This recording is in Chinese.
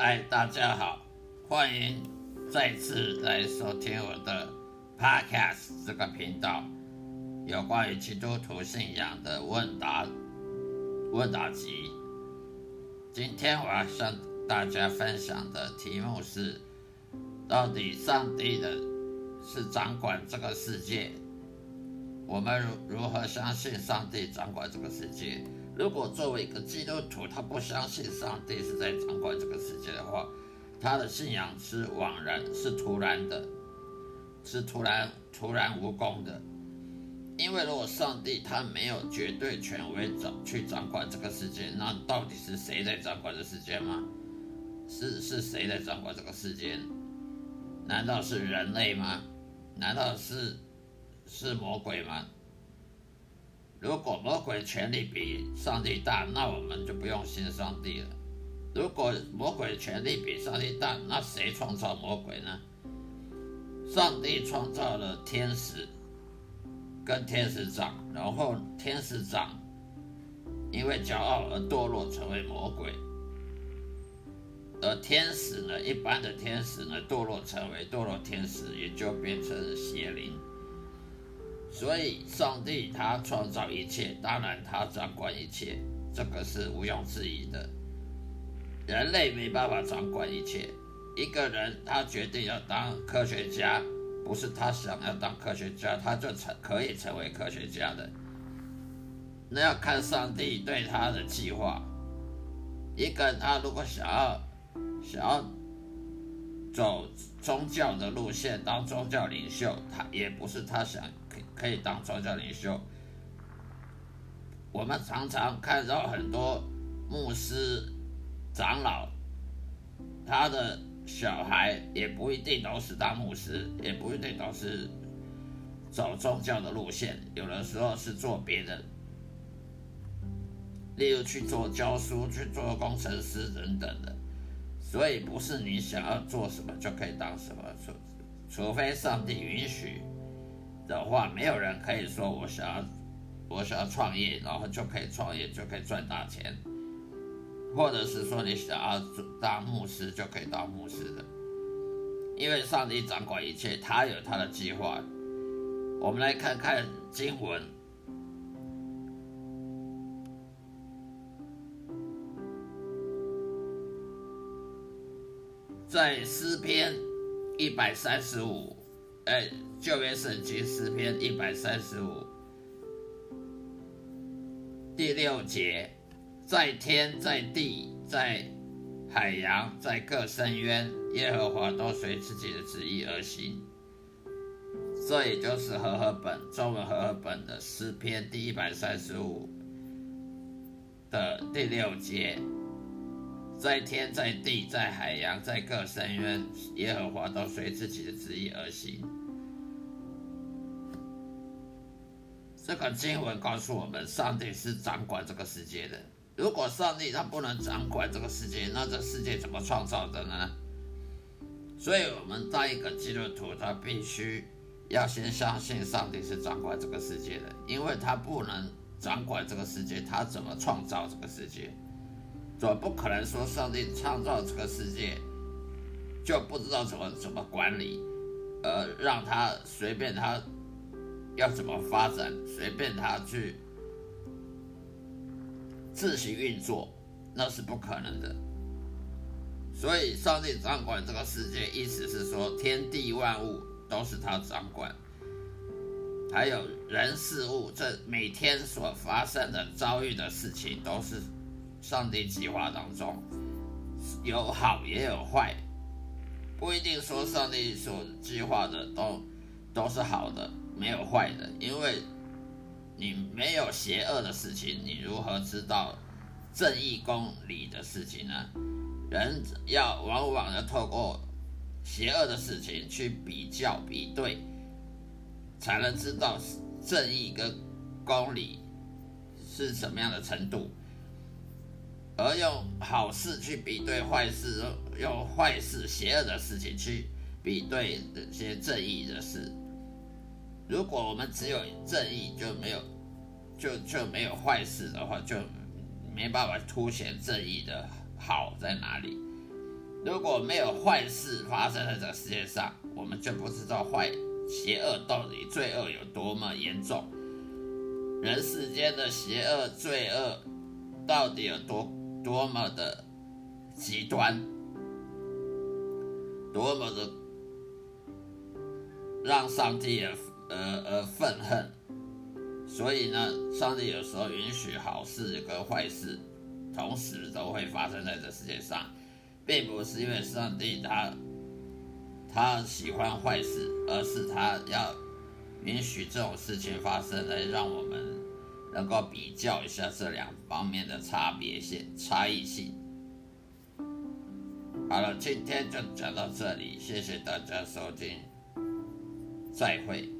嗨，大家好，欢迎再次来收听我的 Podcast 这个频道，有关于基督徒信仰的问答问答集。今天我要向大家分享的题目是：到底上帝的是掌管这个世界？我们如如何相信上帝掌管这个世界？如果作为一个基督徒，他不相信上帝是在掌管这个世界的话，他的信仰是枉然，是徒然的，是突然突然无功的。因为如果上帝他没有绝对权威掌去掌管这个世界，那到底是谁在掌管这世界吗？是是谁在掌管这个世界？难道是人类吗？难道是是魔鬼吗？如果魔鬼权力比上帝大，那我们就不用信上帝了。如果魔鬼权力比上帝大，那谁创造魔鬼呢？上帝创造了天使跟天使长，然后天使长因为骄傲而堕落成为魔鬼，而天使呢，一般的天使呢，堕落成为堕落天使，也就变成邪灵。所以，上帝他创造一切，当然他掌管一切，这个是毋庸置疑的。人类没办法掌管一切。一个人他决定要当科学家，不是他想要当科学家，他就成可以成为科学家的。那要看上帝对他的计划。一个人他如果想要想要走宗教的路线，当宗教领袖，他也不是他想。可以当宗教领袖。我们常常看到很多牧师、长老，他的小孩也不一定都是当牧师，也不一定都是走宗教的路线，有的时候是做别的，例如去做教书、去做工程师等等的。所以不是你想要做什么就可以当什么，除除非上帝允许。的话，没有人可以说我想要，我想要创业，然后就可以创业，就可以赚大钱，或者是说你想要当牧师就可以当牧师的，因为上帝掌管一切，他有他的计划。我们来看看经文，在诗篇一百三十五，哎。旧约圣经诗篇一百三十五第六节，在天在地在海洋在各深渊，耶和华都随自己的旨意而行。这也就是和合本中文和合本的诗篇第一百三十五的第六节，在天在地在海洋在各深渊，耶和华都随自己的旨意而行。这个经文告诉我们，上帝是掌管这个世界的。如果上帝他不能掌管这个世界，那这世界怎么创造的呢？所以，我们当一个基督徒，他必须要先相信上帝是掌管这个世界的，因为他不能掌管这个世界，他怎么创造这个世界？总不可能说上帝创造这个世界就不知道怎么怎么管理，呃，让他随便他。要怎么发展，随便他去自行运作，那是不可能的。所以，上帝掌管这个世界，意思是说，天地万物都是他掌管，还有人事物，这每天所发生的遭遇的事情，都是上帝计划当中有好也有坏，不一定说上帝所计划的都都是好的。没有坏的，因为你没有邪恶的事情，你如何知道正义公理的事情呢？人要往往的透过邪恶的事情去比较比对，才能知道正义跟公理是什么样的程度，而用好事去比对坏事，用坏事邪恶的事情去比对这些正义的事。如果我们只有正义，就没有就就没有坏事的话，就没办法凸显正义的好在哪里。如果没有坏事发生在这个世界上，我们就不知道坏、邪恶到底罪恶有多么严重。人世间的邪恶、罪恶到底有多多么的极端，多么的让上帝也呃呃愤恨。所以呢，上帝有时候允许好事跟坏事同时都会发生在这世界上，并不是因为上帝他他喜欢坏事，而是他要允许这种事情发生，来让我们能够比较一下这两方面的差别性、差异性。好了，今天就讲到这里，谢谢大家收听，再会。